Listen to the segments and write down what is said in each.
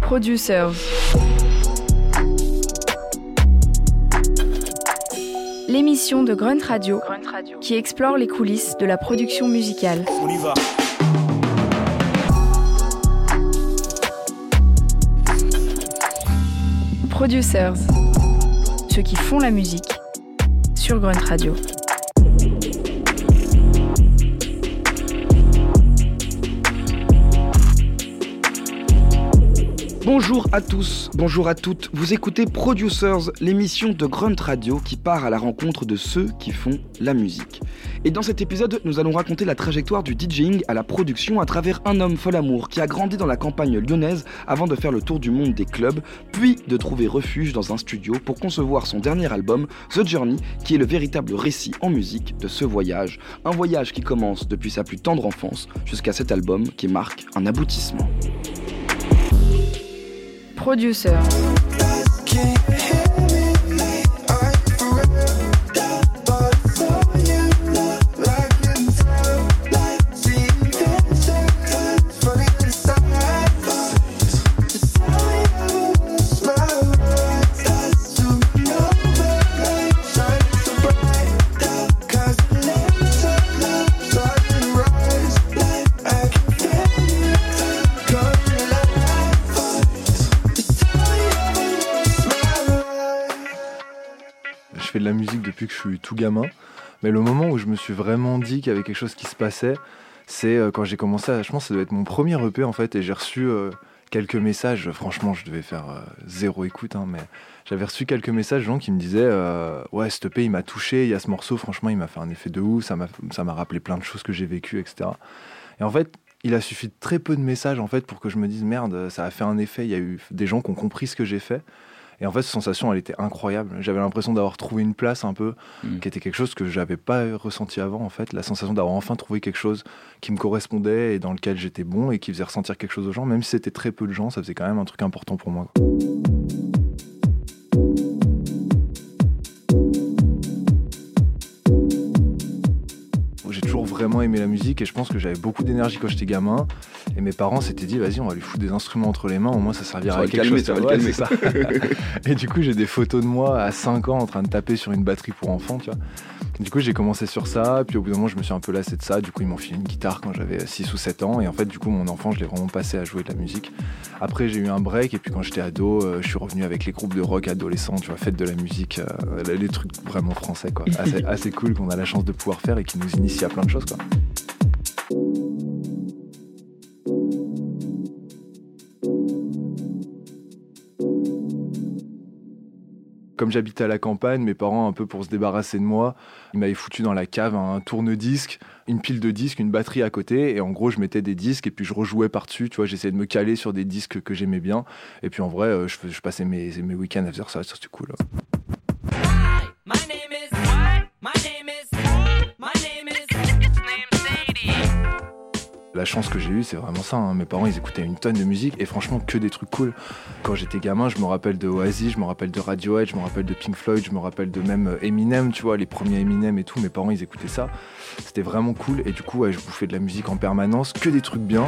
Producers. L'émission de Grunt Radio, qui explore les coulisses de la production musicale. On y va. Producers. Ceux qui font la musique sur Grunt Radio. Bonjour à tous, bonjour à toutes. Vous écoutez Producers, l'émission de Grunt Radio qui part à la rencontre de ceux qui font la musique. Et dans cet épisode, nous allons raconter la trajectoire du DJing à la production à travers un homme fol amour qui a grandi dans la campagne lyonnaise avant de faire le tour du monde des clubs, puis de trouver refuge dans un studio pour concevoir son dernier album, The Journey, qui est le véritable récit en musique de ce voyage. Un voyage qui commence depuis sa plus tendre enfance jusqu'à cet album qui marque un aboutissement. Producer. Que je suis tout gamin. Mais le moment où je me suis vraiment dit qu'il y avait quelque chose qui se passait, c'est euh, quand j'ai commencé à. Je pense que ça doit être mon premier EP en fait, et j'ai reçu euh, quelques messages. Franchement, je devais faire euh, zéro écoute, hein, mais j'avais reçu quelques messages de gens qui me disaient Ouais, cet EP il m'a touché, il y a ce morceau, franchement, il m'a fait un effet de ouf, ça m'a rappelé plein de choses que j'ai vécues, etc. Et en fait, il a suffi de très peu de messages en fait pour que je me dise Merde, ça a fait un effet. Il y a eu des gens qui ont compris ce que j'ai fait. Et en fait, cette sensation, elle était incroyable. J'avais l'impression d'avoir trouvé une place un peu, Mm. qui était quelque chose que j'avais pas ressenti avant, en fait. La sensation d'avoir enfin trouvé quelque chose qui me correspondait et dans lequel j'étais bon et qui faisait ressentir quelque chose aux gens. Même si c'était très peu de gens, ça faisait quand même un truc important pour moi. quoi. Toujours vraiment aimé la musique et je pense que j'avais beaucoup d'énergie quand j'étais gamin. Et mes parents s'étaient dit, vas-y, on va lui foutre des instruments entre les mains, au moins ça servira Ça à quelque calmer, chose. ça va le Ouais, calmer. c'est ça. et du coup, j'ai des photos de moi à 5 ans en train de taper sur une batterie pour enfants, tu vois. Du coup, j'ai commencé sur ça, puis au bout d'un moment, je me suis un peu lassé de ça. Du coup, ils m'ont filé une guitare quand j'avais 6 ou 7 ans. Et en fait, du coup, mon enfant, je l'ai vraiment passé à jouer de la musique. Après, j'ai eu un break, et puis quand j'étais ado, euh, je suis revenu avec les groupes de rock adolescents, tu vois, fête de la musique, euh, les trucs vraiment français, quoi. Assez, assez cool qu'on a la chance de pouvoir faire et qui nous initie à plein de choses, quoi. Comme j'habitais à la campagne, mes parents, un peu pour se débarrasser de moi, ils m'avaient foutu dans la cave un tourne-disque, une pile de disques, une batterie à côté, et en gros, je mettais des disques et puis je rejouais par-dessus, tu vois, j'essayais de me caler sur des disques que j'aimais bien, et puis en vrai, euh, je, passais mes, week-ends à faire ça, ça c'était cool. La chance que j'ai eue, c'est vraiment ça. hein. Mes parents, ils écoutaient une tonne de musique et franchement que des trucs cool. Quand j'étais gamin, je me rappelle de Oasis, je me rappelle de Radiohead, je me rappelle de Pink Floyd, je me rappelle de même euh, Eminem, tu vois, les premiers Eminem et tout. Mes parents, ils écoutaient ça. C'était vraiment cool et du coup, je bouffais de la musique en permanence, que des trucs bien.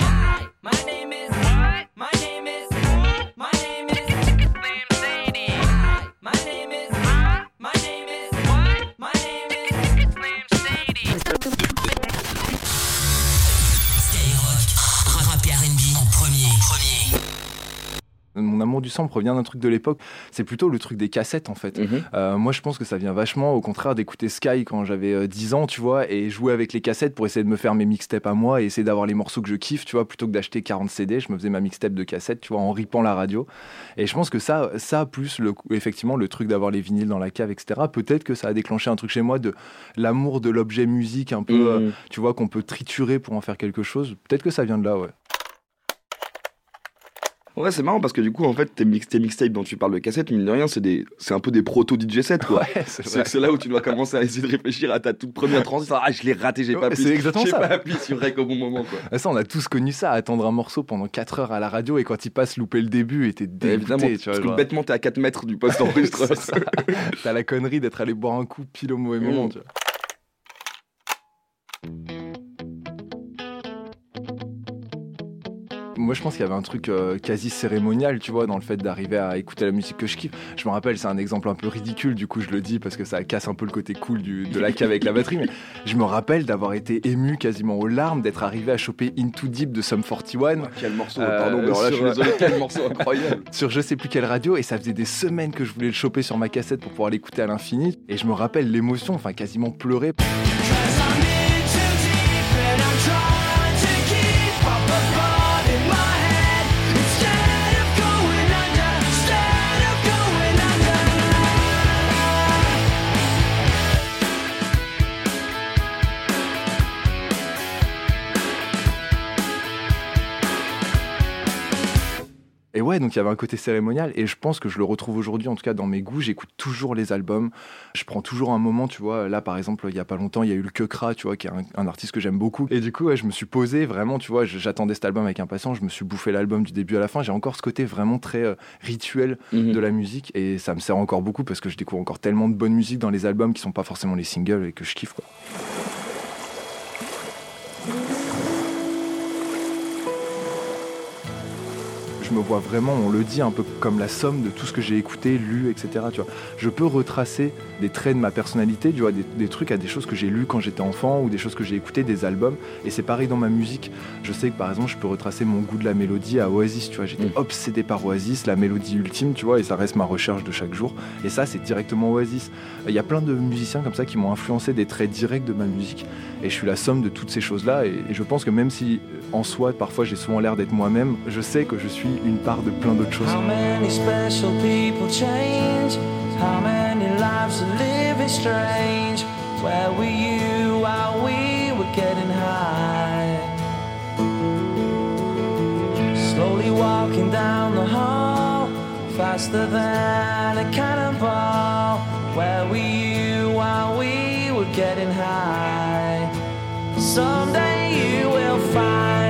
Provient d'un truc de l'époque. C'est plutôt le truc des cassettes en fait. Mhm. Euh, moi, je pense que ça vient vachement, au contraire, d'écouter Sky quand j'avais euh, 10 ans, tu vois, et jouer avec les cassettes pour essayer de me faire mes mixtapes à moi et essayer d'avoir les morceaux que je kiffe, tu vois, plutôt que d'acheter 40 CD, je me faisais ma mixtape de cassettes, tu vois, en ripant la radio. Et je pense que ça, ça plus le, effectivement le truc d'avoir les vinyles dans la cave, etc., peut-être que ça a déclenché un truc chez moi de l'amour de l'objet musique, un peu, euh, Mhm. tu vois, qu'on peut triturer pour en faire quelque chose. Peut-être que ça vient de là, ouais. Ouais, c'est marrant parce que du coup, en fait, tes, mix, tes mixtapes dont tu parles de cassette, mine de rien, c'est des, c'est un peu des proto DJ sets, quoi. Ouais, c'est là où tu dois commencer à essayer de réfléchir à ta toute première transition. Ah, je l'ai raté, j'ai Ouais, pas appuyé. c'est exactement J'ai ça. pas appuyé sur rec au bon moment, quoi. Ah, Ça, on a tous connu ça, attendre un morceau pendant 4 heures à la radio et quand il passe, louper le début et t'es Évidemment, dégoûté, tu vois. parce que bêtement, t'es à 4 mètres du poste d'enregistreur. T'as la connerie d'être allé boire un coup pile au mauvais moment, Mm. tu vois. Moi, je pense qu'il y avait un truc euh, quasi cérémonial, tu vois, dans le fait d'arriver à écouter la musique que je kiffe. Je me rappelle, c'est un exemple un peu ridicule, du coup, je le dis parce que ça casse un peu le côté cool du- de la cave avec la batterie, mais je me rappelle d'avoir été ému quasiment aux larmes, d'être arrivé à choper Into Deep de Sum 41 Quel morceau, Euh, pardon, mais alors là, je suis sur- désolé, quel morceau incroyable. sur je sais plus quelle radio et ça faisait des semaines que je voulais le choper sur ma cassette pour pouvoir l'écouter à l'infini et je me rappelle l'émotion, enfin quasiment pleurer. Donc il y avait un côté cérémonial et je pense que je le retrouve aujourd'hui, en tout cas dans mes goûts. J'écoute toujours les albums. Je prends toujours un moment, tu vois. Là, par exemple, il y a pas longtemps, il y a eu le Kekra, tu vois, qui est un, un artiste que j'aime beaucoup. Et du coup, ouais, je me suis posé vraiment, tu vois, j'attendais cet album avec impatience. Je me suis bouffé l'album du début à la fin. J'ai encore ce côté vraiment très euh, rituel Mhm. de la musique et ça me sert encore beaucoup parce que je découvre encore tellement de bonne musique dans les albums qui sont pas forcément les singles et que je kiffe, quoi. Je me vois vraiment, on le dit, un peu comme la somme de tout ce que j'ai écouté, lu, etc. Tu vois. Je peux retracer des traits de ma personnalité, tu vois, des, des trucs à des choses que j'ai lues quand j'étais enfant ou des choses que j'ai écoutées, des albums. Et c'est pareil dans ma musique. Je sais que par exemple, je peux retracer mon goût de la mélodie à Oasis, tu vois. J'étais Mm. obsédé par Oasis, la mélodie ultime, tu vois, et ça reste ma recherche de chaque jour. Et ça, c'est directement Oasis. Il y a plein de musiciens comme ça qui m'ont influencé des traits directs de ma musique. Et je suis la somme de toutes ces choses-là. Et, et je pense que même si en soi, parfois, j'ai souvent l'air d'être moi-même, je sais que je suis une part de plein d'autres choses. How many special people change? How many lives are living strange? Where were you while we were getting high? Slowly walking down the hall, faster than a cannonball. Where were you while we were getting high? Someday you will find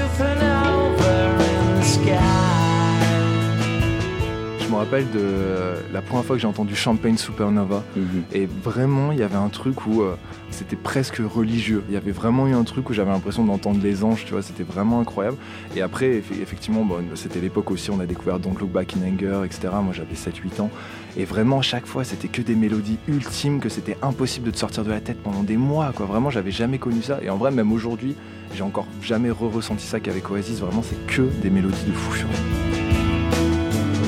rappelle de euh, la première fois que j'ai entendu Champagne Supernova. Mhm. Et vraiment, il y avait un truc où euh, c'était presque religieux. Il y avait vraiment eu un truc où j'avais l'impression d'entendre les anges, tu vois, c'était vraiment incroyable. Et après, eff- effectivement, bon, c'était l'époque aussi, on a découvert Don't Look Back in Anger, etc. Moi, j'avais 7-8 ans. Et vraiment, à chaque fois, c'était que des mélodies ultimes, que c'était impossible de te sortir de la tête pendant des mois, quoi. Vraiment, j'avais jamais connu ça. Et en vrai, même aujourd'hui, j'ai encore jamais re-ressenti ça qu'avec Oasis. Vraiment, c'est que des mélodies de fou furieux.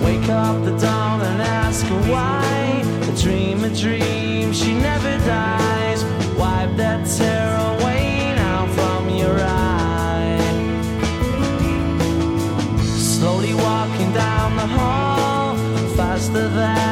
Wake up the dawn and ask her why. A dream, a dream, she never dies. Wipe that tear away now from your eye. Slowly walking down the hall, faster than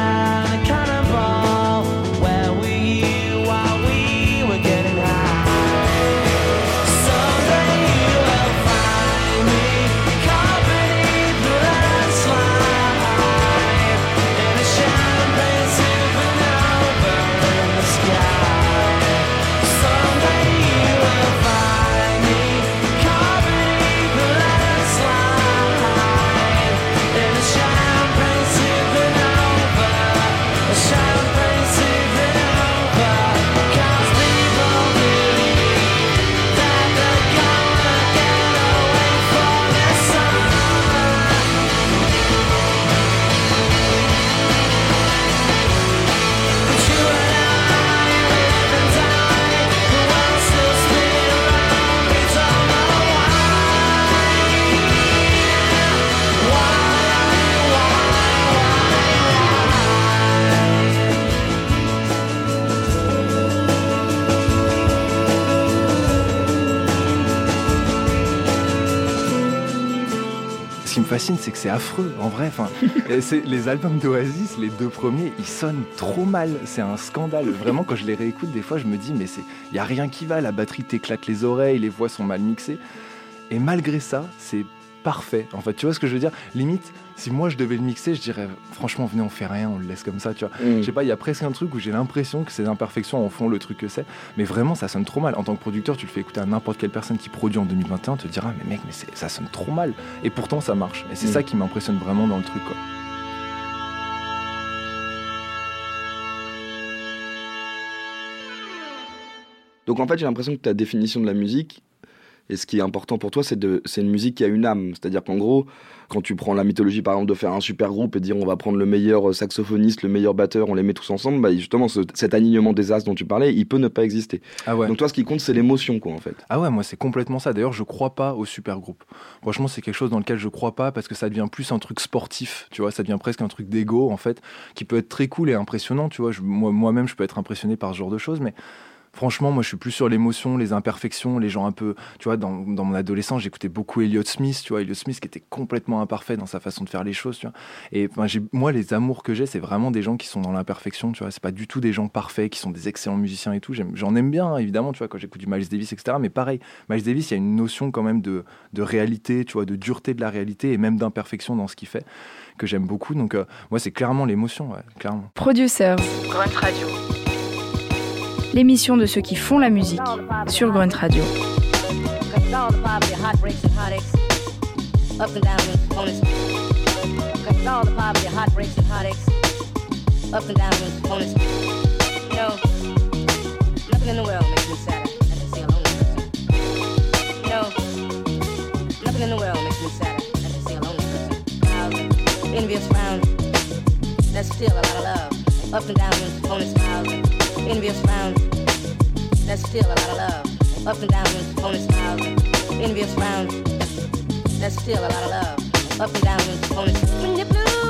c'est que c'est affreux, en vrai. Les albums d'Oasis, les deux premiers, ils sonnent trop mal. C'est un scandale. Vraiment, quand je les réécoute, des fois, je me dis, mais il y a rien qui va. La batterie t'éclate les oreilles, les voix sont mal mixées. Et malgré ça, c'est parfait. En fait, tu vois ce que je veux dire? Limite, Si moi je devais le mixer, je dirais franchement venez on fait rien, on le laisse comme ça, tu vois. Mm. Je sais pas, il y a presque un truc où j'ai l'impression que ces imperfections en font le truc que c'est, mais vraiment ça sonne trop mal. En tant que producteur, tu le fais écouter à n'importe quelle personne qui produit en 2021, te dira mais mec, mais ça sonne trop mal. Et pourtant ça marche. Et c'est Mm. ça qui m'impressionne vraiment dans le truc quoi. Donc en fait, j'ai l'impression que ta définition de la musique, et ce qui est important pour toi, c'est de, c'est une musique qui a une âme. C'est-à-dire qu'en gros, quand tu prends la mythologie par exemple de faire un super groupe et dire on va prendre le meilleur euh, saxophoniste, le meilleur batteur, on les met tous ensemble, bah justement ce- cet alignement des as dont tu parlais, il peut ne pas exister. Ah ouais. Donc toi, ce qui compte, c'est l'émotion, quoi, en fait. Ah ouais, moi c'est complètement ça. D'ailleurs, je crois pas au super groupe. Franchement, c'est quelque chose dans lequel je crois pas parce que ça devient plus un truc sportif, tu vois. Ça devient presque un truc d'ego en fait, qui peut être très cool et impressionnant, tu vois. Moi- Moi-même, je peux être impressionné par ce genre de choses, mais franchement, moi je suis plus sur l'émotion, les imperfections, les gens un peu, tu vois. Dans, dans mon adolescence, j'écoutais beaucoup Elliott Smith, tu vois. Elliott Smith qui était complètement imparfait dans sa façon de faire les choses, tu vois. Et moi, les amours que j'ai, c'est vraiment des gens qui sont dans l'imperfection, tu vois. C'est pas du tout des gens parfaits, qui sont des excellents musiciens et tout. J'en aime bien, évidemment, tu vois, quand j'écoute du Miles Davis, etc. Mais pareil, Miles Davis, il y a une notion quand même de, de réalité, tu vois, de dureté de la réalité et même d'imperfection dans ce qu'il fait, que j'aime beaucoup. Donc, euh, moi, c'est clairement l'émotion, ouais, clairement. Producers, Grunt Radio. L'émission de ceux qui font la musique sur Grunt Radio. Envious, still a lot of love. Ups and components. Envious, frown, that's still a lot of love. Up and down and opponents smiles. Envious frown. That's still a lot of love. Up and down and opponents. When you're blue,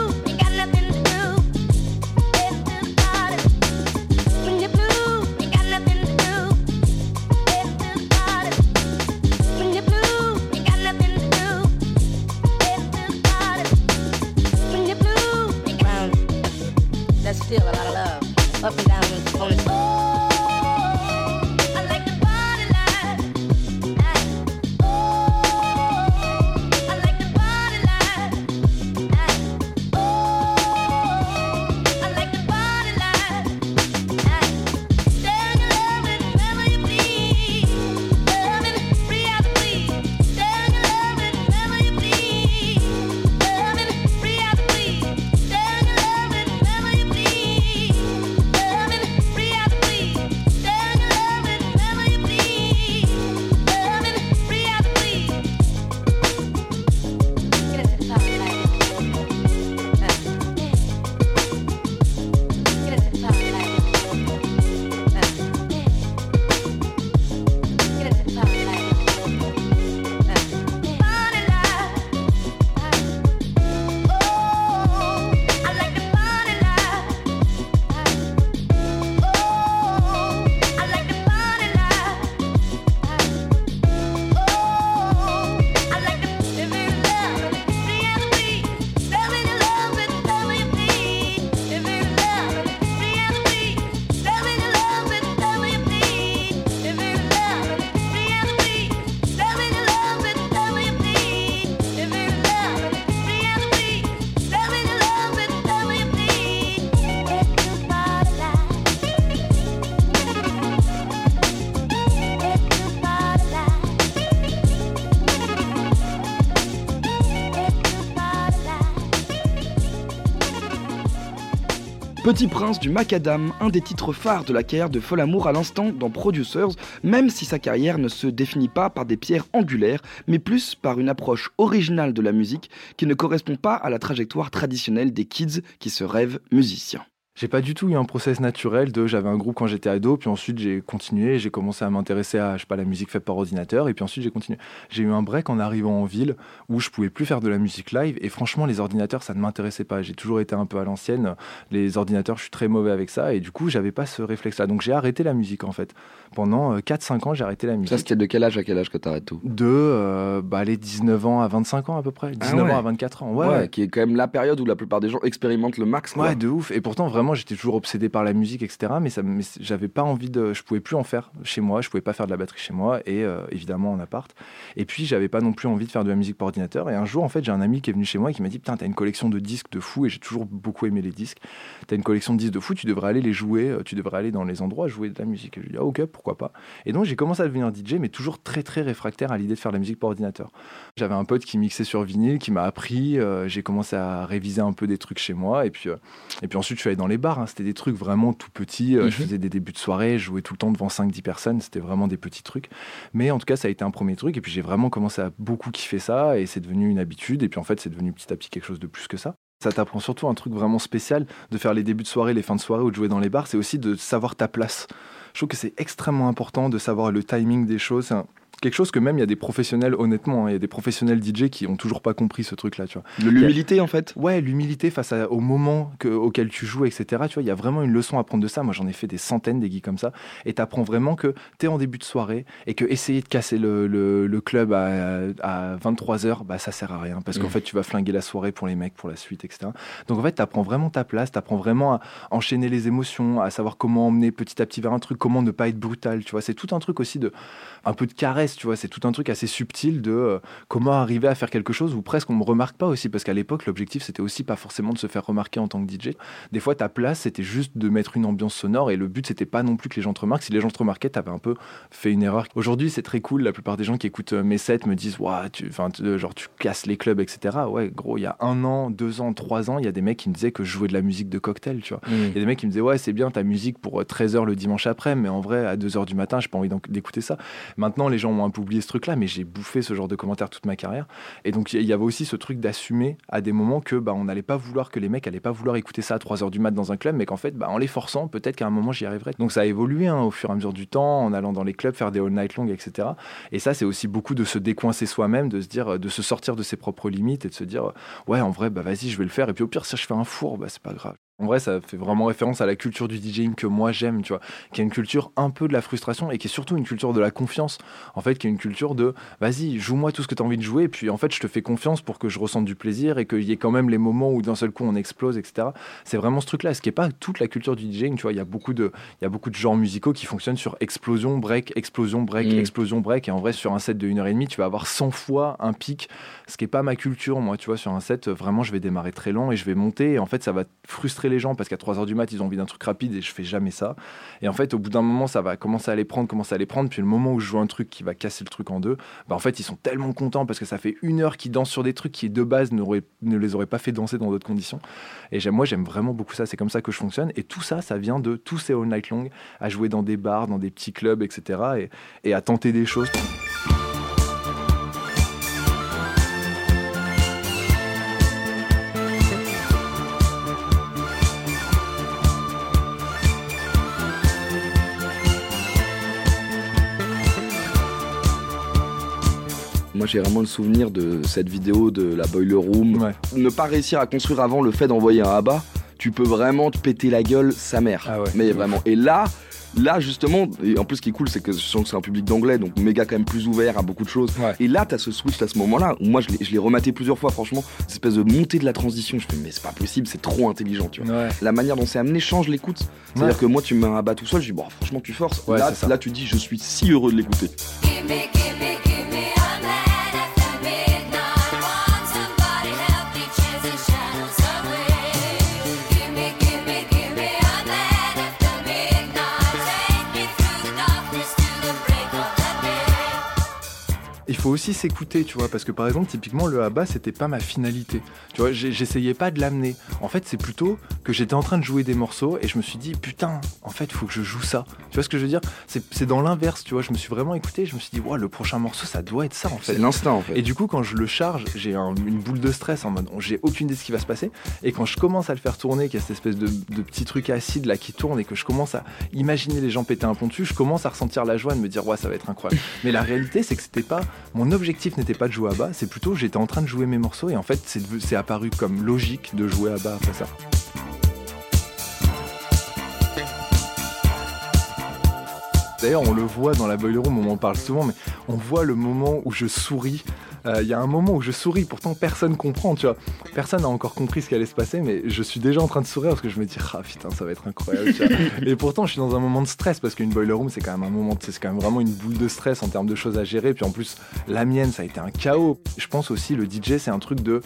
Petit Prince du Macadam, un des titres phares de la carrière de Folamour à l'instant dans Producers, même si sa carrière ne se définit pas par des pierres angulaires, mais plus par une approche originale de la musique qui ne correspond pas à la trajectoire traditionnelle des kids qui se rêvent musiciens. J'ai pas du tout eu un process naturel de j'avais un groupe quand j'étais ado, puis ensuite j'ai continué, j'ai commencé à m'intéresser à je sais pas la musique faite par ordinateur, et puis ensuite j'ai continué. J'ai eu un break en arrivant en ville où je pouvais plus faire de la musique live, et franchement les ordinateurs ça ne m'intéressait pas. J'ai toujours été un peu à l'ancienne, les ordinateurs je suis très mauvais avec ça, et du coup j'avais pas ce réflexe-là. Donc j'ai arrêté la musique en fait. Pendant euh, 4-5 ans j'ai arrêté la musique. Ça, c'était de quel âge à quel âge que t'arrêtes tout? De euh, bah, les 19 ans à 25 ans à peu près, 19 ouais. ans à 24 ans. Ouais, ouais, qui est quand même la période où la plupart des gens expérimentent le max. quoi. Ouais, de ouf. Et pourtant, vraiment, j'étais toujours obsédé par la musique, etc. Mais, mais j'avais pas envie de. Je pouvais plus en faire chez moi, je pouvais pas faire de la batterie chez moi, et euh, évidemment en appart. Et puis, j'avais pas non plus envie de faire de la musique par ordinateur. Et un jour, en fait, j'ai un ami qui est venu chez moi et qui m'a dit Putain, t'as une collection de disques de fou, et j'ai toujours beaucoup aimé les disques. T'as une collection de disques de fou, tu devrais aller les jouer, euh, tu devrais aller dans les endroits jouer de la musique. Et je lui ai dit Ah, ok, pourquoi pas. Et donc, j'ai commencé à devenir DJ, mais toujours très, très réfractaire à l'idée de faire de la musique par ordinateur. J'avais un pote qui mixait sur vinyle, qui m'a appris. euh, j'ai commencé à réviser un peu des trucs chez moi. Et puis, et puis ensuite, je suis allé dans les bars. hein. C'était des trucs vraiment tout petits. Euh, Je Mhm. faisais des débuts de soirée. Je jouais tout le temps devant 5-10 personnes. C'était vraiment des petits trucs. Mais en tout cas, ça a été un premier truc. Et puis, j'ai vraiment commencé à beaucoup kiffer ça. Et c'est devenu une habitude. Et puis, en fait, c'est devenu petit à petit quelque chose de plus que ça. Ça t'apprend surtout un truc vraiment spécial de faire les débuts de soirée, les fins de soirée ou de jouer dans les bars. C'est aussi de savoir ta place. Je trouve que c'est extrêmement important de savoir le timing des choses. Quelque chose que même il y a des professionnels, honnêtement, hein, il y a des professionnels DJ qui ont toujours pas compris ce truc-là, tu vois. De L'humilité en fait. Ouais, l'humilité face à- au moment que- auquel tu joues, etc. Tu vois, il y a vraiment une leçon à prendre de ça. Moi, j'en ai fait des centaines des geeks comme ça. Et tu apprends vraiment que tu es en début de soirée et que essayer de casser le, le- le club à, à 23h, bah, ça sert à rien. Parce qu'en Mhm. fait, tu vas flinguer la soirée pour les mecs, pour la suite, etc. Donc, en fait, tu apprends vraiment ta place. Tu apprends vraiment à enchaîner les émotions, à savoir comment emmener petit à petit vers un truc, comment ne pas être brutal. Tu vois, c'est tout un truc aussi de un peu de Tu vois, c'est tout un truc assez subtil de euh, comment arriver à faire quelque chose où presque on me remarque pas aussi parce qu'à l'époque l'objectif c'était aussi pas forcément de se faire remarquer en tant que DJ. Des fois ta place c'était juste de mettre une ambiance sonore et le but c'était pas non plus que les gens te remarquent. Si les gens te remarquaient, t'avais un peu fait une erreur. Aujourd'hui c'est très cool. La plupart des gens qui écoutent euh, mes sets me disent Ouah, tu, enfin tu- euh, genre tu casses les clubs etc. Ouais gros il y a un an, deux ans, trois ans il y a des mecs qui me disaient que je jouais de la musique de cocktail tu vois. Il y a des mecs qui me disaient ouais c'est bien ta musique pour 13h le dimanche après mais en vrai à 2h du matin j'ai pas envie d'écouter ça. Maintenant les gens ont un peu oublié ce truc là mais j'ai bouffé ce genre de commentaires toute ma carrière et donc il y- avait aussi ce truc d'assumer à des moments que bah on n'allait pas vouloir que les mecs allaient pas vouloir écouter ça à 3h du mat dans un club mais qu'en fait bah, en les forçant peut-être qu'à un moment j'y arriverai. Donc ça a évolué hein, au fur et à mesure du temps en allant dans les clubs faire des all night long etc. Et ça c'est aussi beaucoup de se décoincer soi-même de se dire de se sortir de ses propres limites et de se dire ouais en vrai bah vas-y je vais le faire et puis au pire si je fais un four bah c'est pas grave. En vrai, ça fait vraiment référence à la culture du DJing que moi j'aime, tu vois, qui est une culture un peu de la frustration et qui est surtout une culture de la confiance. En fait, qui est une culture de vas-y, joue-moi tout ce que tu as envie de jouer, et puis en fait, je te fais confiance pour que je ressente du plaisir et qu'il y ait quand même les moments où d'un seul coup on explose, etc. C'est vraiment ce truc-là, ce qui n'est pas toute la culture du DJing, tu vois. Il y a beaucoup de, il y a beaucoup de genres musicaux qui fonctionnent sur explosion, break, explosion, break, Mm. explosion, break, et en vrai, sur un set de 1h30, tu vas avoir 100 fois un pic, ce qui n'est pas ma culture, moi, tu vois. Sur un set, vraiment, je vais démarrer très lent et je vais monter, et en fait, ça va frustrer les gens parce qu'à 3h du mat, ils ont envie d'un truc rapide et je fais jamais ça. Et en fait, au bout d'un moment, ça va commencer à les prendre, commencer à les prendre. Puis le moment où je joue un truc qui va casser le truc en deux, bah en fait, ils sont tellement contents parce que ça fait une heure qu'ils dansent sur des trucs qui, de base, ne les auraient pas fait danser dans d'autres conditions. Et moi, j'aime vraiment beaucoup ça. C'est comme ça que je fonctionne. Et tout ça, ça vient de tous ces all night long à jouer dans des bars, dans des petits clubs, etc. Et, et à tenter des choses. Moi j'ai vraiment le souvenir de cette vidéo de la Boiler Room. Ouais. Ne pas réussir à construire avant le fait d'envoyer un abat, tu peux vraiment te péter la gueule sa mère. Ah ouais. Mais vraiment. Et là, là justement, et en plus ce qui est cool, c'est que je sens que c'est un public d'anglais, donc méga quand même plus ouvert à beaucoup de choses. Ouais. Et là, t'as ce switch à ce moment-là, où moi je l'ai- rematé plusieurs fois, franchement, cette espèce de montée de la transition. Je fais, mais c'est pas possible, c'est trop intelligent, tu vois. Ouais. La manière dont c'est amené change l'écoute. C'est-à-dire que moi, tu me mets un abat tout seul, je dis, bon, franchement, tu forces. Ouais, là, là, tu dis, je suis si heureux de l'écouter. Faut aussi s'écouter, tu vois, parce que par exemple, typiquement, le ABBA, c'était pas ma finalité. Tu vois, j'essayais pas de l'amener. En fait, c'est plutôt que j'étais en train de jouer des morceaux et je me suis dit, putain, en fait, faut que je joue ça. Tu vois ce que je veux dire? C'est dans l'inverse, tu vois. Je me suis vraiment écouté, je me suis dit, ouais, le prochain morceau, ça doit être ça, en fait. C'est l'instinct, en fait. Et du coup, quand je le charge, j'ai un- une boule de stress en mode j'ai aucune idée de ce qui va se passer. Et quand je commence à le faire tourner, qu'il y a cette espèce de, de petit truc acide là qui tourne et que je commence à imaginer les gens péter un pont dessus, je commence à ressentir la joie de me dire ouais, ça va être incroyable. Mais la réalité, c'est que c'était pas mon objectif n'était pas de jouer à bas, c'est plutôt j'étais en train de jouer mes morceaux et en fait, c'est apparu comme logique de jouer à bas après ça. D'ailleurs, on le voit dans la Boiler Room, on en parle souvent, mais on voit le moment où je souris Euh, Il y a un moment où je souris, pourtant personne comprend, tu vois. Personne n'a encore compris ce qui allait se passer, mais je suis déjà en train de sourire parce que je me dis, ah putain, ça va être incroyable. tu vois. Et pourtant, je suis dans un moment de stress parce qu'une boiler room, c'est quand même un moment, c'est quand même vraiment une boule de stress en termes de choses à gérer. Puis en plus, la mienne, ça a été un chaos. Je pense aussi, le DJ, c'est un truc de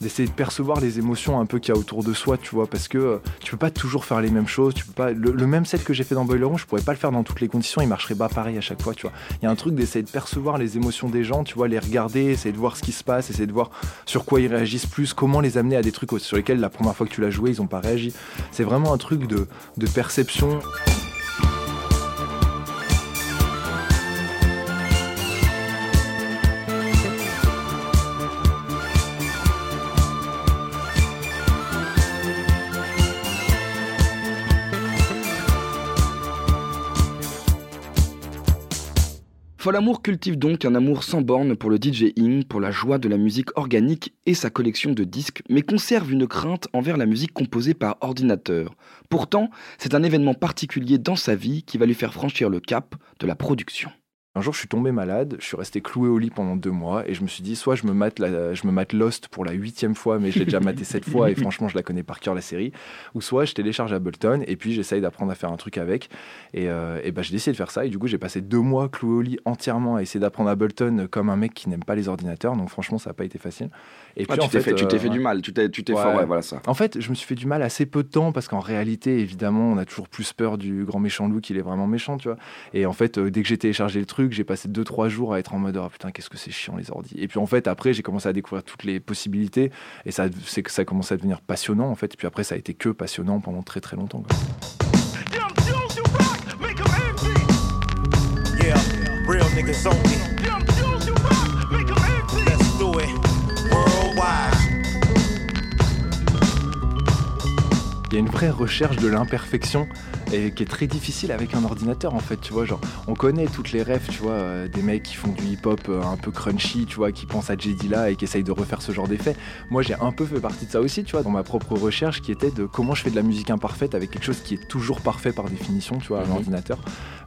d'essayer de percevoir les émotions un peu qu'il y a autour de soi, tu vois, parce que euh, tu peux pas toujours faire les mêmes choses. Tu peux pas le, le même set que j'ai fait dans Boiler Room, je pourrais pas le faire dans toutes les conditions. Il marcherait pas pareil à chaque fois, tu vois. Il y a un truc d'essayer de percevoir les émotions des gens, tu vois, les regarder, essayer de voir ce qui se passe, essayer de voir sur quoi ils réagissent plus, comment les amener à des trucs sur lesquels la première fois que tu l'as joué, ils ont pas réagi. C'est vraiment un truc de, de perception. Folamour cultive donc un amour sans borne pour le DJing, pour la joie de la musique organique et sa collection de disques, mais conserve une crainte envers la musique composée par ordinateur. Pourtant, c'est un événement particulier dans sa vie qui va lui faire franchir le cap de la production. Un jour, je suis tombé malade, je suis resté cloué au lit pendant deux mois et je me suis dit, soit je me mate, la- je me mate Lost pour la huitième fois, mais je l'ai déjà maté sept fois et franchement, je la connais par cœur la série, ou soit je télécharge Ableton et puis j'essaye d'apprendre à faire un truc avec. Et, euh, et bah, j'ai décidé de faire ça et du coup, j'ai passé deux mois cloué au lit entièrement à essayer d'apprendre Ableton comme un mec qui n'aime pas les ordinateurs, donc franchement, ça n'a pas été facile. Et Ah, puis, tu en t'es fait, euh, fait du mal, tu t'es, tu t'es Ouais. fort, ouais, voilà ça. en fait, je me suis fait du mal assez peu de temps parce qu'en réalité, évidemment, on a toujours plus peur du grand méchant loup qu'il est vraiment méchant, tu vois. Et en fait, euh, dès que j'ai téléchargé le truc, j'ai passé 2-3 jours à être en mode oh putain, qu'est-ce que c'est chiant les ordi. Et puis en fait, après, j'ai commencé à découvrir toutes les possibilités et ça, c'est que ça a commencé à devenir passionnant en fait. Et puis après, ça a été que passionnant pendant très très longtemps. quoi. Yeah, real niggas only. Il y a une vraie recherche de l'imperfection et qui est très difficile avec un ordinateur en fait, tu vois, genre on connaît toutes les rêves, tu vois, euh, des mecs qui font du hip-hop euh, un peu crunchy, tu vois, qui pensent à J là et qui essayent de refaire ce genre d'effet. Moi, j'ai un peu fait partie de ça aussi, tu vois, dans ma propre recherche qui était de comment je fais de la musique imparfaite avec quelque chose qui est toujours parfait par définition, tu vois, à Mhm. l'ordinateur.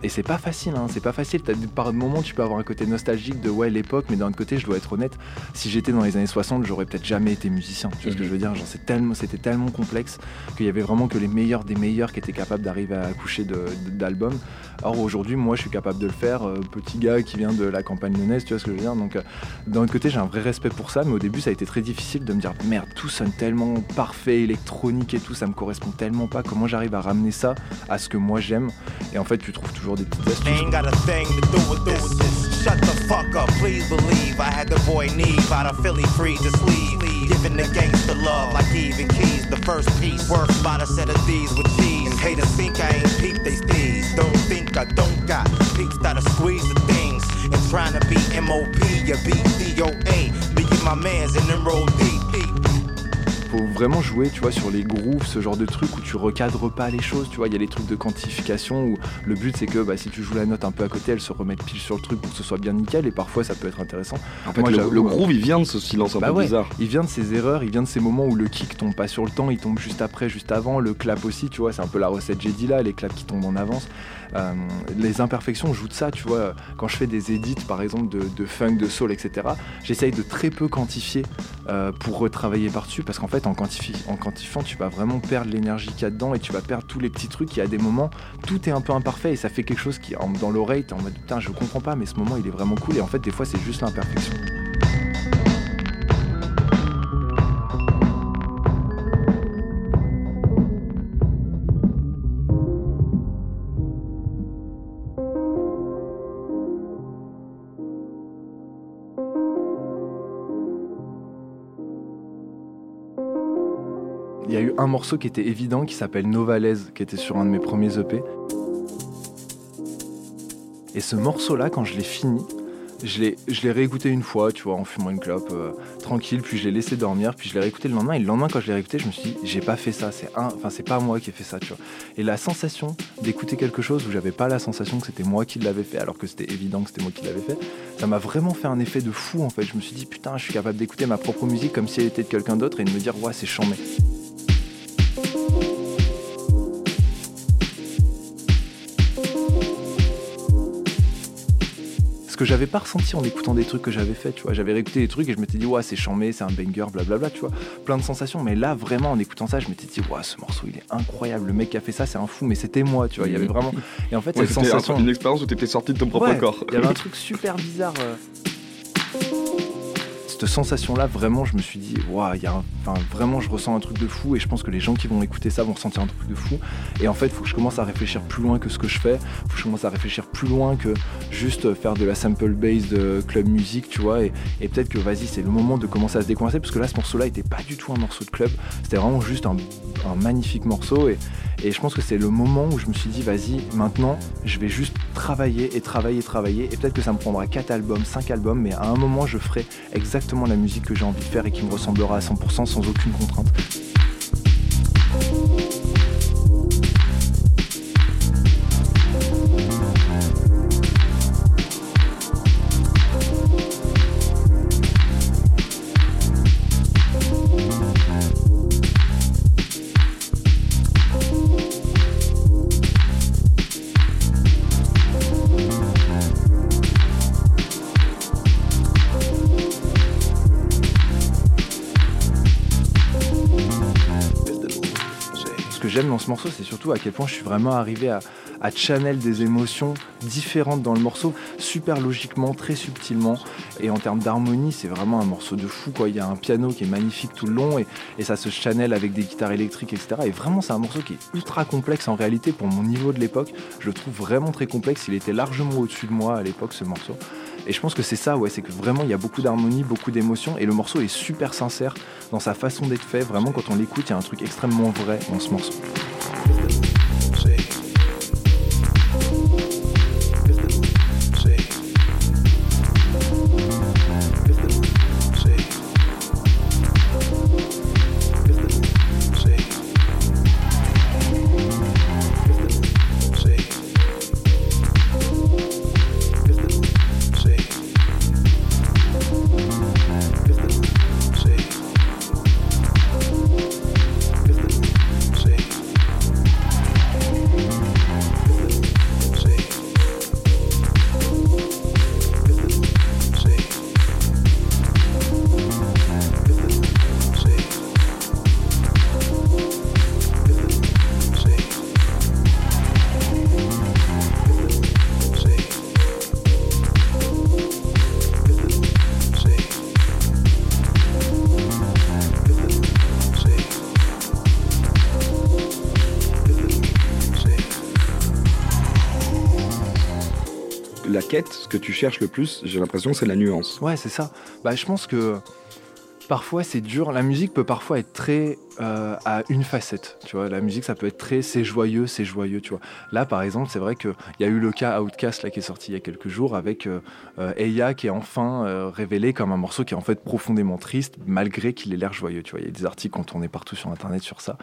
Et c'est pas facile, hein, c'est pas facile. T'as des- Par moments, tu peux avoir un côté nostalgique de ouais l'époque, mais d'un autre côté, je dois être honnête, si j'étais dans les années 60, j'aurais peut-être jamais été musicien. Tu vois ce que Mhm. je veux dire? Genre, c'est tellement, c'était tellement complexe qu'il y avait vraiment que les meilleurs des meilleurs qui étaient capables d'arriver à accoucher d'albums. Or aujourd'hui, moi, je suis capable de le faire. euh, petit gars qui vient de la campagne lyonnaise, tu vois ce que je veux dire Donc, euh, d'un côté, j'ai un vrai respect pour ça, mais au début, ça a été très difficile de me dire merde, tout sonne tellement parfait, électronique et tout, ça me correspond tellement pas. Comment j'arrive à ramener ça à ce que moi j'aime? Et en fait, tu trouves toujours des petites. Giving the gangster love like even Keys. The first piece, worth by the set of these with these. And haters think I ain't peep they steez. Don't think I don't got peeps that'll squeeze the things. And trying to be MOP or BDOA. and my mans and enroll deep. Vraiment jouer, tu vois, sur les grooves, ce genre de truc où tu recadres pas les choses, tu vois. Il y a les trucs de quantification où le but c'est que bah, si tu joues la note un peu à côté, elle se remette pile sur le truc pour que ce soit bien nickel et parfois ça peut être intéressant. En fait, Moi, le, euh, groove, il vient de ce silence un Bah peu ouais. bizarre. Il vient de ces erreurs, il vient de ces moments où le kick tombe pas sur le temps, il tombe juste après, juste avant, le clap aussi, tu vois, c'est un peu la recette Jedi là, les claps qui tombent en avance. Euh, les imperfections jouent de ça, tu vois. Quand je fais des edits, par exemple, de, de funk, de soul, etc., j'essaye de très peu quantifier euh, pour retravailler par-dessus, parce qu'en fait, en, quantifi- en quantifiant, tu vas vraiment perdre l'énergie qu'il y a dedans et tu vas perdre tous les petits trucs. Il y a des moments, tout est un peu imparfait et ça fait quelque chose qui, dans l'oreille, t'es en mode putain, je comprends pas, mais ce moment, il est vraiment cool. Et en fait, des fois, c'est juste l'imperfection. Un morceau qui était évident qui s'appelle Novalaise, qui était sur un de mes premiers EP. Et ce morceau-là, quand je l'ai fini, je l'ai, réécouté une fois, tu vois, en fumant une clope, euh, tranquille, puis je l'ai laissé dormir, puis je l'ai réécouté le lendemain. Et le lendemain, quand je l'ai réécouté, je me suis dit, j'ai pas fait ça, c'est un, enfin, c'est pas moi qui ai fait ça, tu vois. Et la sensation d'écouter quelque chose où j'avais pas la sensation que c'était moi qui l'avais fait, alors que c'était évident que c'était moi qui l'avais fait, ça m'a vraiment fait un effet de fou, en fait. Je me suis dit, putain, je suis capable d'écouter ma propre musique comme si elle était de quelqu'un d'autre et de me dire, ouais, c'est chambé. Que j'avais pas ressenti en écoutant des trucs que j'avais fait, tu vois. J'avais réécouté des trucs et je m'étais dit, ouais, c'est chambé, c'est un banger, blablabla, tu vois. Plein de sensations. Mais là, vraiment, en écoutant ça, je m'étais dit, ouais, ce morceau, il est incroyable. Le mec qui a fait ça, c'est un fou, mais c'était moi, tu vois. Il y avait vraiment. Et en fait, Ouais, cette un- sensation. une expérience où t'étais sorti de ton propre Ouais, corps. Il y avait un truc super bizarre. euh. Cette sensation-là, vraiment, je me suis dit, waouh, il y a un- enfin, vraiment, je ressens un truc de fou et je pense que les gens qui vont écouter ça vont ressentir un truc de fou. Et en fait, faut que je commence à réfléchir plus loin que ce que je fais. Faut que je commence à réfléchir plus loin que juste faire de la sample base de club musique, tu vois. Et, peut-être que, vas-y, c'est le moment de commencer à se décoincer parce que là, ce morceau-là était pas du tout un morceau de club. C'était vraiment juste un, magnifique morceau. Et, et je pense que c'est le moment où je me suis dit, vas-y, maintenant, je vais juste travailler et travailler travailler. Et peut-être que ça me prendra 4 albums, 5 albums, mais à un moment, je ferai exactement la musique que j'ai envie de faire et qui me ressemblera à 100% sans aucune contrainte. Ce morceau, c'est surtout à quel point je suis vraiment arrivé à, à channel des émotions différentes dans le morceau, super logiquement, très subtilement. Et en termes d'harmonie, c'est vraiment un morceau de fou. Il y a un piano qui est magnifique tout le long et, ça se channel avec des guitares électriques, etc. Et vraiment, c'est un morceau qui est ultra complexe en réalité pour mon niveau de l'époque. Je le trouve vraiment très complexe. Il était largement au-dessus de moi à l'époque, ce morceau. Et je pense que c'est ça, ouais, c'est que vraiment il y a beaucoup d'harmonie, beaucoup d'émotions, et le morceau est super sincère dans sa façon d'être fait. Vraiment, quand on l'écoute, il y a un truc extrêmement vrai dans ce morceau. Tu cherches le plus, j'ai l'impression, c'est la nuance. Ouais, c'est ça. Bah, je pense que parfois c'est dur. La musique peut parfois être très euh, à une facette. Tu vois, la musique ça peut être très c'est joyeux, c'est joyeux. Tu vois. Là, par exemple, c'est vrai qu'il y a eu le cas Outcast là qui est sorti il y a quelques jours avec euh, euh, Eya qui est enfin euh, révélé comme un morceau qui est en fait profondément triste malgré qu'il ait l'air joyeux. Tu vois, il y a des articles qui ont tourné partout sur internet sur ça.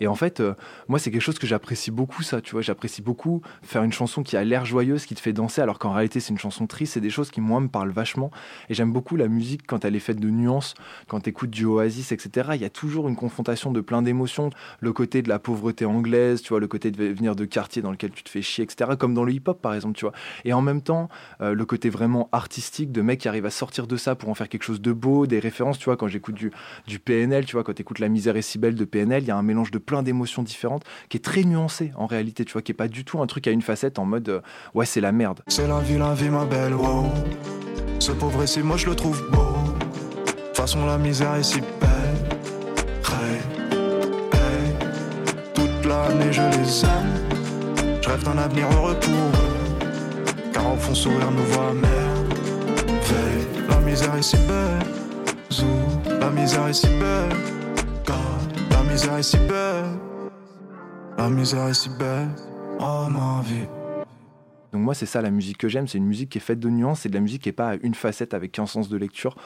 Et en fait, euh, moi c'est quelque chose que j'apprécie beaucoup ça. Tu vois, j'apprécie beaucoup faire une chanson qui a l'air joyeuse, qui te fait danser alors qu'en réalité c'est une chanson triste. C'est des choses qui moi me parlent vachement. Et j'aime beaucoup la musique quand elle est faite de nuances, quand tu écoutes du Oasis, etc. Il y a toujours une confrontation de plein d'émotions. Le côté de la pauvreté anglaise, tu vois, le côté de venir de quartier dans lequel tu te fais chier, etc. Comme dans le hip-hop, par exemple, tu vois. Et en même temps, euh, le côté vraiment artistique de mecs qui arrivent à sortir de ça pour en faire quelque chose de beau, des références, tu vois, quand j'écoute du, PNL, tu vois, quand tu écoutes La misère est si belle de PNL, il y a un mélange de plein d'émotions différentes qui est très nuancé en réalité, tu vois, qui est pas du tout un truc à une facette en mode euh, ouais, c'est la merde. C'est la vie, wow. Ce pauvre ici, moi je le trouve beau. Toute façon, la misère est si belle. Hey, hey. Toute l'année, je les aime. Je rêve d'un avenir heureux pour eux. Car au fond, sourire nous voit merveille. La misère est si belle. Zou, la misère est si belle. God, la misère est si belle. La misère est si belle. Oh, ma vie. Donc moi, c'est ça la musique que j'aime, c'est une musique qui est faite de nuances, c'est de la musique qui est pas une facette avec qu'un sens de lecture.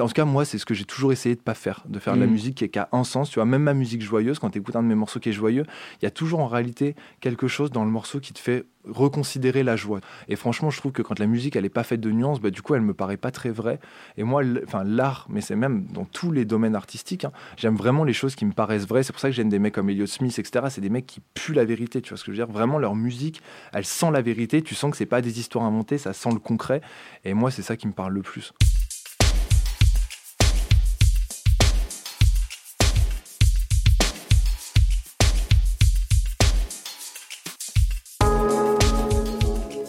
En tout cas moi c'est ce que j'ai toujours essayé de pas faire de faire de la Mhm. musique qui, qui a un sens tu vois. Même ma musique joyeuse quand tu écoutes un de mes morceaux qui est joyeux il y a toujours en réalité quelque chose dans le morceau qui te fait reconsidérer la joie. Et franchement je trouve que quand la musique elle est pas faite de nuances bah, du coup elle me paraît pas très vraie. Et moi enfin l'art mais c'est même dans tous les domaines artistiques hein, j'aime vraiment les choses qui me paraissent vraies. C'est pour ça que j'aime des mecs comme Elliot Smith etc c'est des mecs qui puent la vérité tu vois ce que je veux dire. Vraiment leur musique elle sent la vérité. Tu sens que c'est pas des histoires inventées ça sent le concret. Et moi c'est ça qui me parle le plus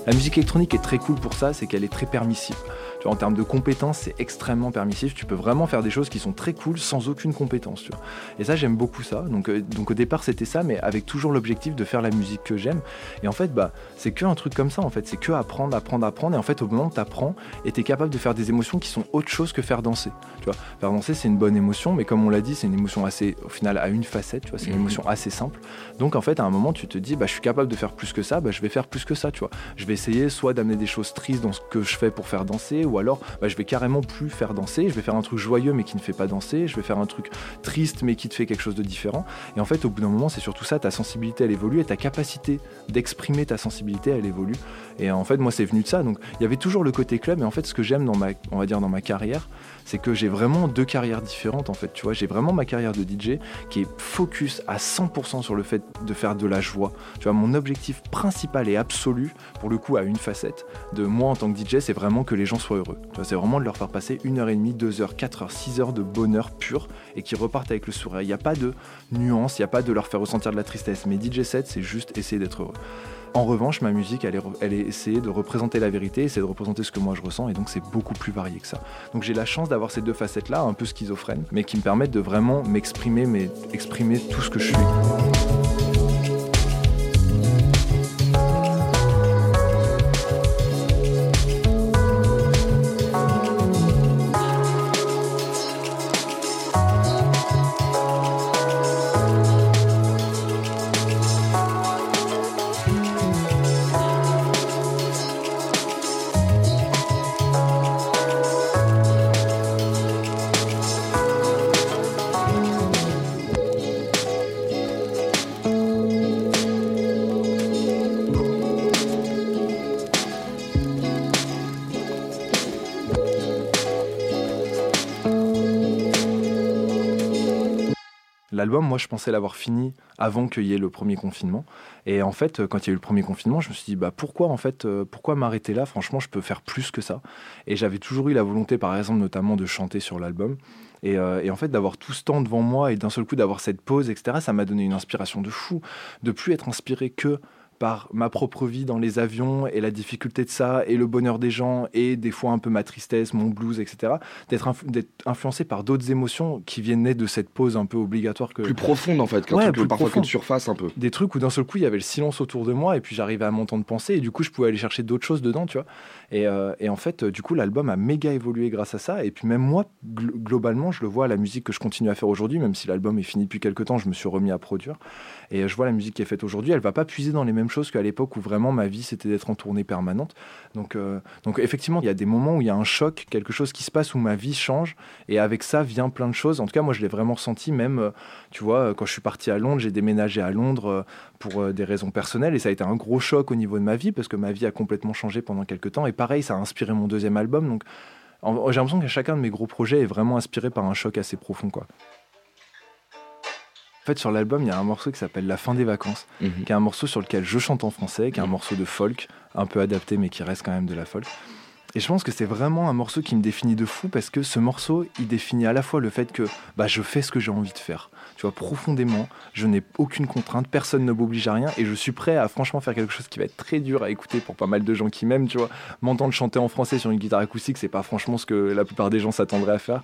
La musique électronique est très cool pour ça, c'est qu'elle est très permissive. Tu vois, en termes de compétences, c'est extrêmement permissif. Tu peux vraiment faire des choses qui sont très cool sans aucune compétence. Tu vois. Et ça, j'aime beaucoup ça. Donc, euh, donc au départ, c'était ça, mais avec toujours l'objectif de faire la musique que j'aime. Et en fait, bah, c'est que un truc comme ça. En fait, c'est que apprendre, apprendre, apprendre. Et en fait, au moment où tu apprends, et tu es capable de faire des émotions qui sont autre chose que faire danser. Tu vois, faire danser, c'est une bonne émotion, mais comme on l'a dit, c'est une émotion assez, au final, à une facette. Tu vois, c'est une Mhm. émotion assez simple. Donc en fait, à un moment, tu te dis, bah, je suis capable de faire plus que ça, bah, je vais faire plus que ça, tu vois. Je vais essayer soit d'amener des choses tristes dans ce que je fais pour faire danser, ou alors bah, je vais carrément plus faire danser, je vais faire un truc joyeux mais qui ne fait pas danser, je vais faire un truc triste mais qui te fait quelque chose de différent. Et en fait, au bout d'un moment, c'est surtout ça, ta sensibilité, elle évolue, et ta capacité d'exprimer ta sensibilité, elle évolue. Et en fait, moi, c'est venu de ça. Donc, il y avait toujours le côté club, et en fait, ce que j'aime dans on va dire, dans ma carrière, c'est que j'ai vraiment deux carrières différentes, en fait. Tu vois, j'ai vraiment ma carrière de DJ qui est focus à 100% sur le fait de faire de la joie. Tu vois, mon objectif principal et absolu, pour le coup, à une facette de moi en tant que DJ, c'est vraiment que les gens soient heureux. Tu vois, c'est vraiment de leur faire passer une heure et demie, deux heures, quatre heures, six heures de bonheur pur et qui repartent avec le sourire. Il n'y a pas de nuance, il n'y a pas de leur faire ressentir de la tristesse. Mais DJ set, c'est juste essayer d'être heureux. En revanche, ma musique, elle est, elle de représenter la vérité, essayer de représenter ce que moi je ressens, et donc c'est beaucoup plus varié que ça. Donc j'ai la chance d'avoir ces deux facettes-là, un peu schizophrènes, mais qui me permettent de vraiment m'exprimer, mais exprimer tout ce que je suis. Moi, je pensais l'avoir fini avant qu'il y ait le premier confinement. Et en fait, euh, quand il y a eu le premier confinement, je me suis dit, bah, pourquoi, en fait, euh, pourquoi m'arrêter là? Franchement, je peux faire plus que ça. Et j'avais toujours eu la volonté, par exemple, notamment de chanter sur l'album. Et, euh, et en fait, d'avoir tout ce temps devant moi et d'un seul coup d'avoir cette pause, etc., ça m'a donné une inspiration de fou. De plus être inspiré que par ma propre vie dans les avions et la difficulté de ça et le bonheur des gens et des fois un peu ma tristesse, mon blues, etc. D'être influ- d'être influencé par d'autres émotions qui venaient de cette pause un peu obligatoire que Plus profonde en fait, qu'un Ouais, truc parfois que de surface un peu. des trucs où d'un seul coup il y avait le silence autour de moi et puis j'arrivais à m'entendre penser et du coup je pouvais aller chercher d'autres choses dedans tu vois et, euh, et en fait euh, du coup l'album a méga évolué grâce à ça et puis même moi gl- globalement je le vois la musique que je continue à faire aujourd'hui même si l'album est fini depuis quelques temps je me suis remis à produire et euh, je vois la musique qui est faite aujourd'hui elle va pas puiser dans les mêmes choses qu'à l'époque où vraiment ma vie c'était d'être en tournée permanente. Donc, euh, donc effectivement il y a des moments où il y a un choc quelque chose qui se passe où ma vie change. Et avec ça vient plein de choses. En tout cas moi je l'ai vraiment ressenti même euh, tu vois euh, quand je suis parti à Londres j'ai déménagé à Londres pour des raisons personnelles. Et ça a été un gros choc au niveau de ma vie parce que ma vie a complètement changé pendant quelques temps. Et pareil ça a inspiré mon deuxième album. Donc j'ai l'impression que chacun de mes gros projets est vraiment inspiré par un choc assez profond quoi. En fait sur l'album il y a un morceau qui s'appelle La fin des vacances Mhm. qui est un morceau sur lequel je chante en français qui est un morceau de folk un peu adapté mais qui reste quand même de la folk et je pense que c'est vraiment un morceau qui me définit de fou parce que ce morceau, il définit à la fois le fait que bah, je fais ce que j'ai envie de faire. Tu vois, profondément, je n'ai aucune contrainte, personne ne m'oblige à rien et je suis prêt à franchement faire quelque chose qui va être très dur à écouter pour pas mal de gens qui m'aiment, tu vois. M'entendre chanter en français sur une guitare acoustique, c'est pas franchement ce que la plupart des gens s'attendraient à faire.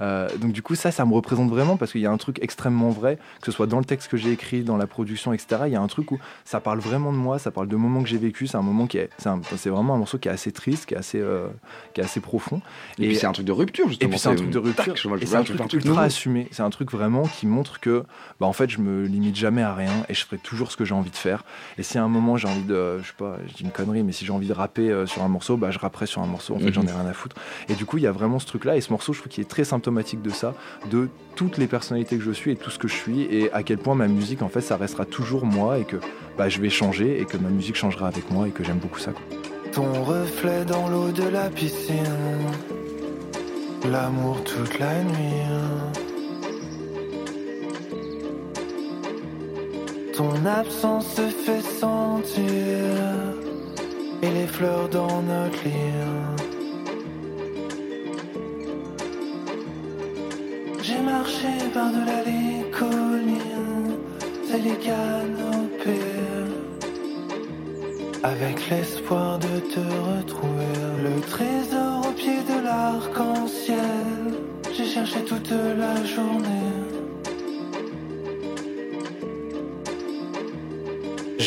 Euh, donc du coup, ça, ça me représente vraiment parce qu'il y a un truc extrêmement vrai, que ce soit dans le texte que j'ai écrit, dans la production, etc. Il y a un truc où ça parle vraiment de moi, ça parle de moments que j'ai vécu. C'est un moment qui est, c'est vraiment un morceau qui est assez triste, qui est assez, euh, qui est assez profond. Et, puis c'est un truc de rupture, justement. Et puis c'est un truc de rupture. tac, je vois- je et c'est un truc un truc ultra nouveau. assumé. C'est un truc vraiment qui montre que, bah, en fait, je me limite jamais à rien et je ferai toujours ce que j'ai envie de faire. Et si à un moment j'ai envie de, je sais pas, je dis une connerie, mais si j'ai envie de rapper euh, sur un morceau, bah, je rapperai sur un morceau. En fait, Mhm. j'en ai rien à foutre. Et du coup, il y a vraiment ce truc-là. Et ce morceau, je trouve qu'il est très symptomatique de ça, de toutes les personnalités que je suis et tout ce que je suis et à quel point ma musique, en fait, ça restera toujours moi et que bah, je vais changer et que ma musique changera avec moi et que j'aime beaucoup ça. quoi. Ton reflet dans l'eau de la piscine. L'amour toute la nuit. Ton absence se fait sentir. Et les fleurs dans notre lit. J'ai marché par-delà les collines et les canopées. Avec l'espoir de te retrouver, le trésor au pied de l'arc-en-ciel. J'ai cherché toute la journée.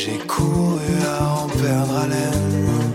J'ai couru à en perdre haleine.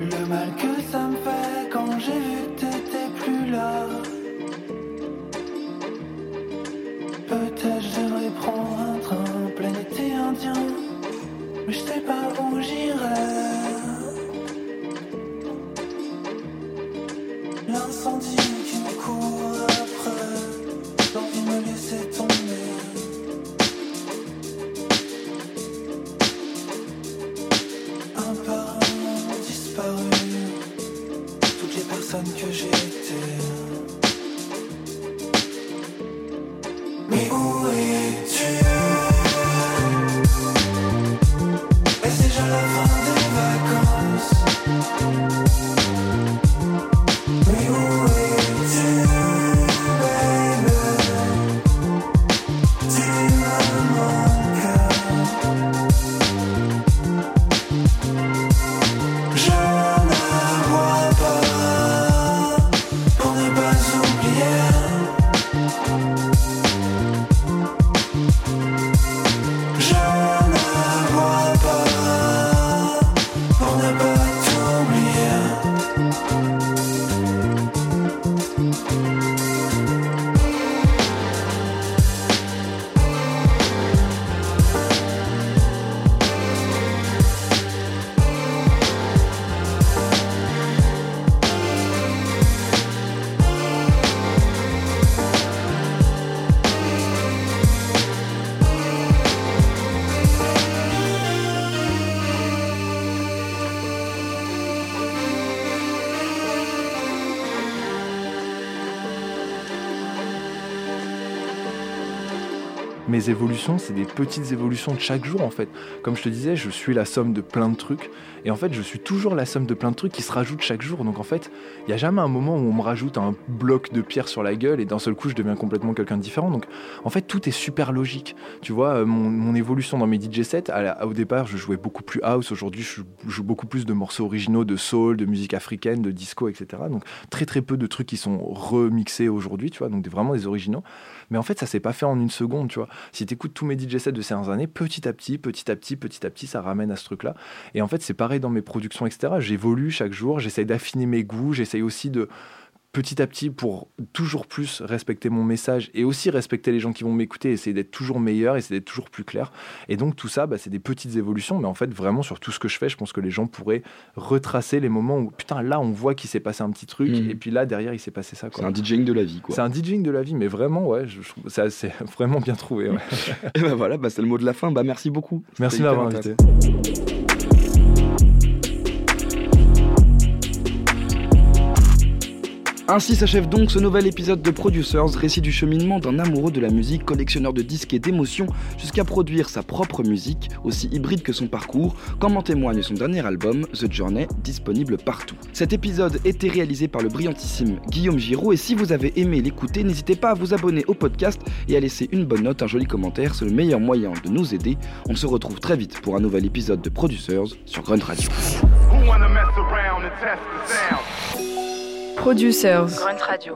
Le mal que mes évolutions, c'est des petites évolutions de chaque jour en fait. Comme je te disais, je suis la somme de plein de trucs. Et en fait, je suis toujours la somme de plein de trucs qui se rajoutent chaque jour. Donc en fait, il n'y a jamais un moment où on me rajoute un bloc de pierre sur la gueule et d'un seul coup, je deviens complètement quelqu'un de différent. Donc en fait, tout est super logique. Tu vois, euh, mon, évolution dans mes DJ sets, à au départ, je jouais beaucoup plus house. Aujourd'hui, je joue beaucoup plus de morceaux originaux, de soul, de musique africaine, de disco, etc. Donc très très peu de trucs qui sont remixés aujourd'hui, tu vois. Donc vraiment des originaux. Mais en fait, ça s'est pas fait en une seconde, tu vois. Si tu écoutes tous mes DJ sets de ces dernières années, petit à petit, petit à petit, petit à petit, ça ramène à ce truc-là. Et en fait, c'est pareil dans mes productions, etc. J'évolue chaque jour, j'essaye d'affiner mes goûts, j'essaye aussi de petit à petit pour toujours plus respecter mon message et aussi respecter les gens qui vont m'écouter, essayer d'être toujours meilleur, essayer d'être toujours plus clair. Et donc tout ça, bah, c'est des petites évolutions, mais en fait vraiment sur tout ce que je fais, je pense que les gens pourraient retracer les moments où putain là on voit qu'il s'est passé un petit truc Mhm. et puis là derrière il s'est passé ça. C'est un DJing de la vie, quoi. C'est un DJing de la vie, mais vraiment ouais, je, je c'est vraiment bien trouvé. ouais. Et bah voilà, bah c'est le mot de la fin. Bah merci beaucoup. Merci de m'avoir invité. Ainsi s'achève donc ce nouvel épisode de Producers, récit du cheminement d'un amoureux de la musique, collectionneur de disques et d'émotions, jusqu'à produire sa propre musique, aussi hybride que son parcours, comme en témoigne son dernier album, The Journey, disponible partout. Cet épisode était réalisé par le brillantissime Guillaume Giraud, et si vous avez aimé l'écouter, n'hésitez pas à vous abonner au podcast et à laisser une bonne note, un joli commentaire, c'est le meilleur moyen de nous aider. On se retrouve très vite pour un nouvel épisode de Producers sur Grunt Radio. Producers. Grunt Radio.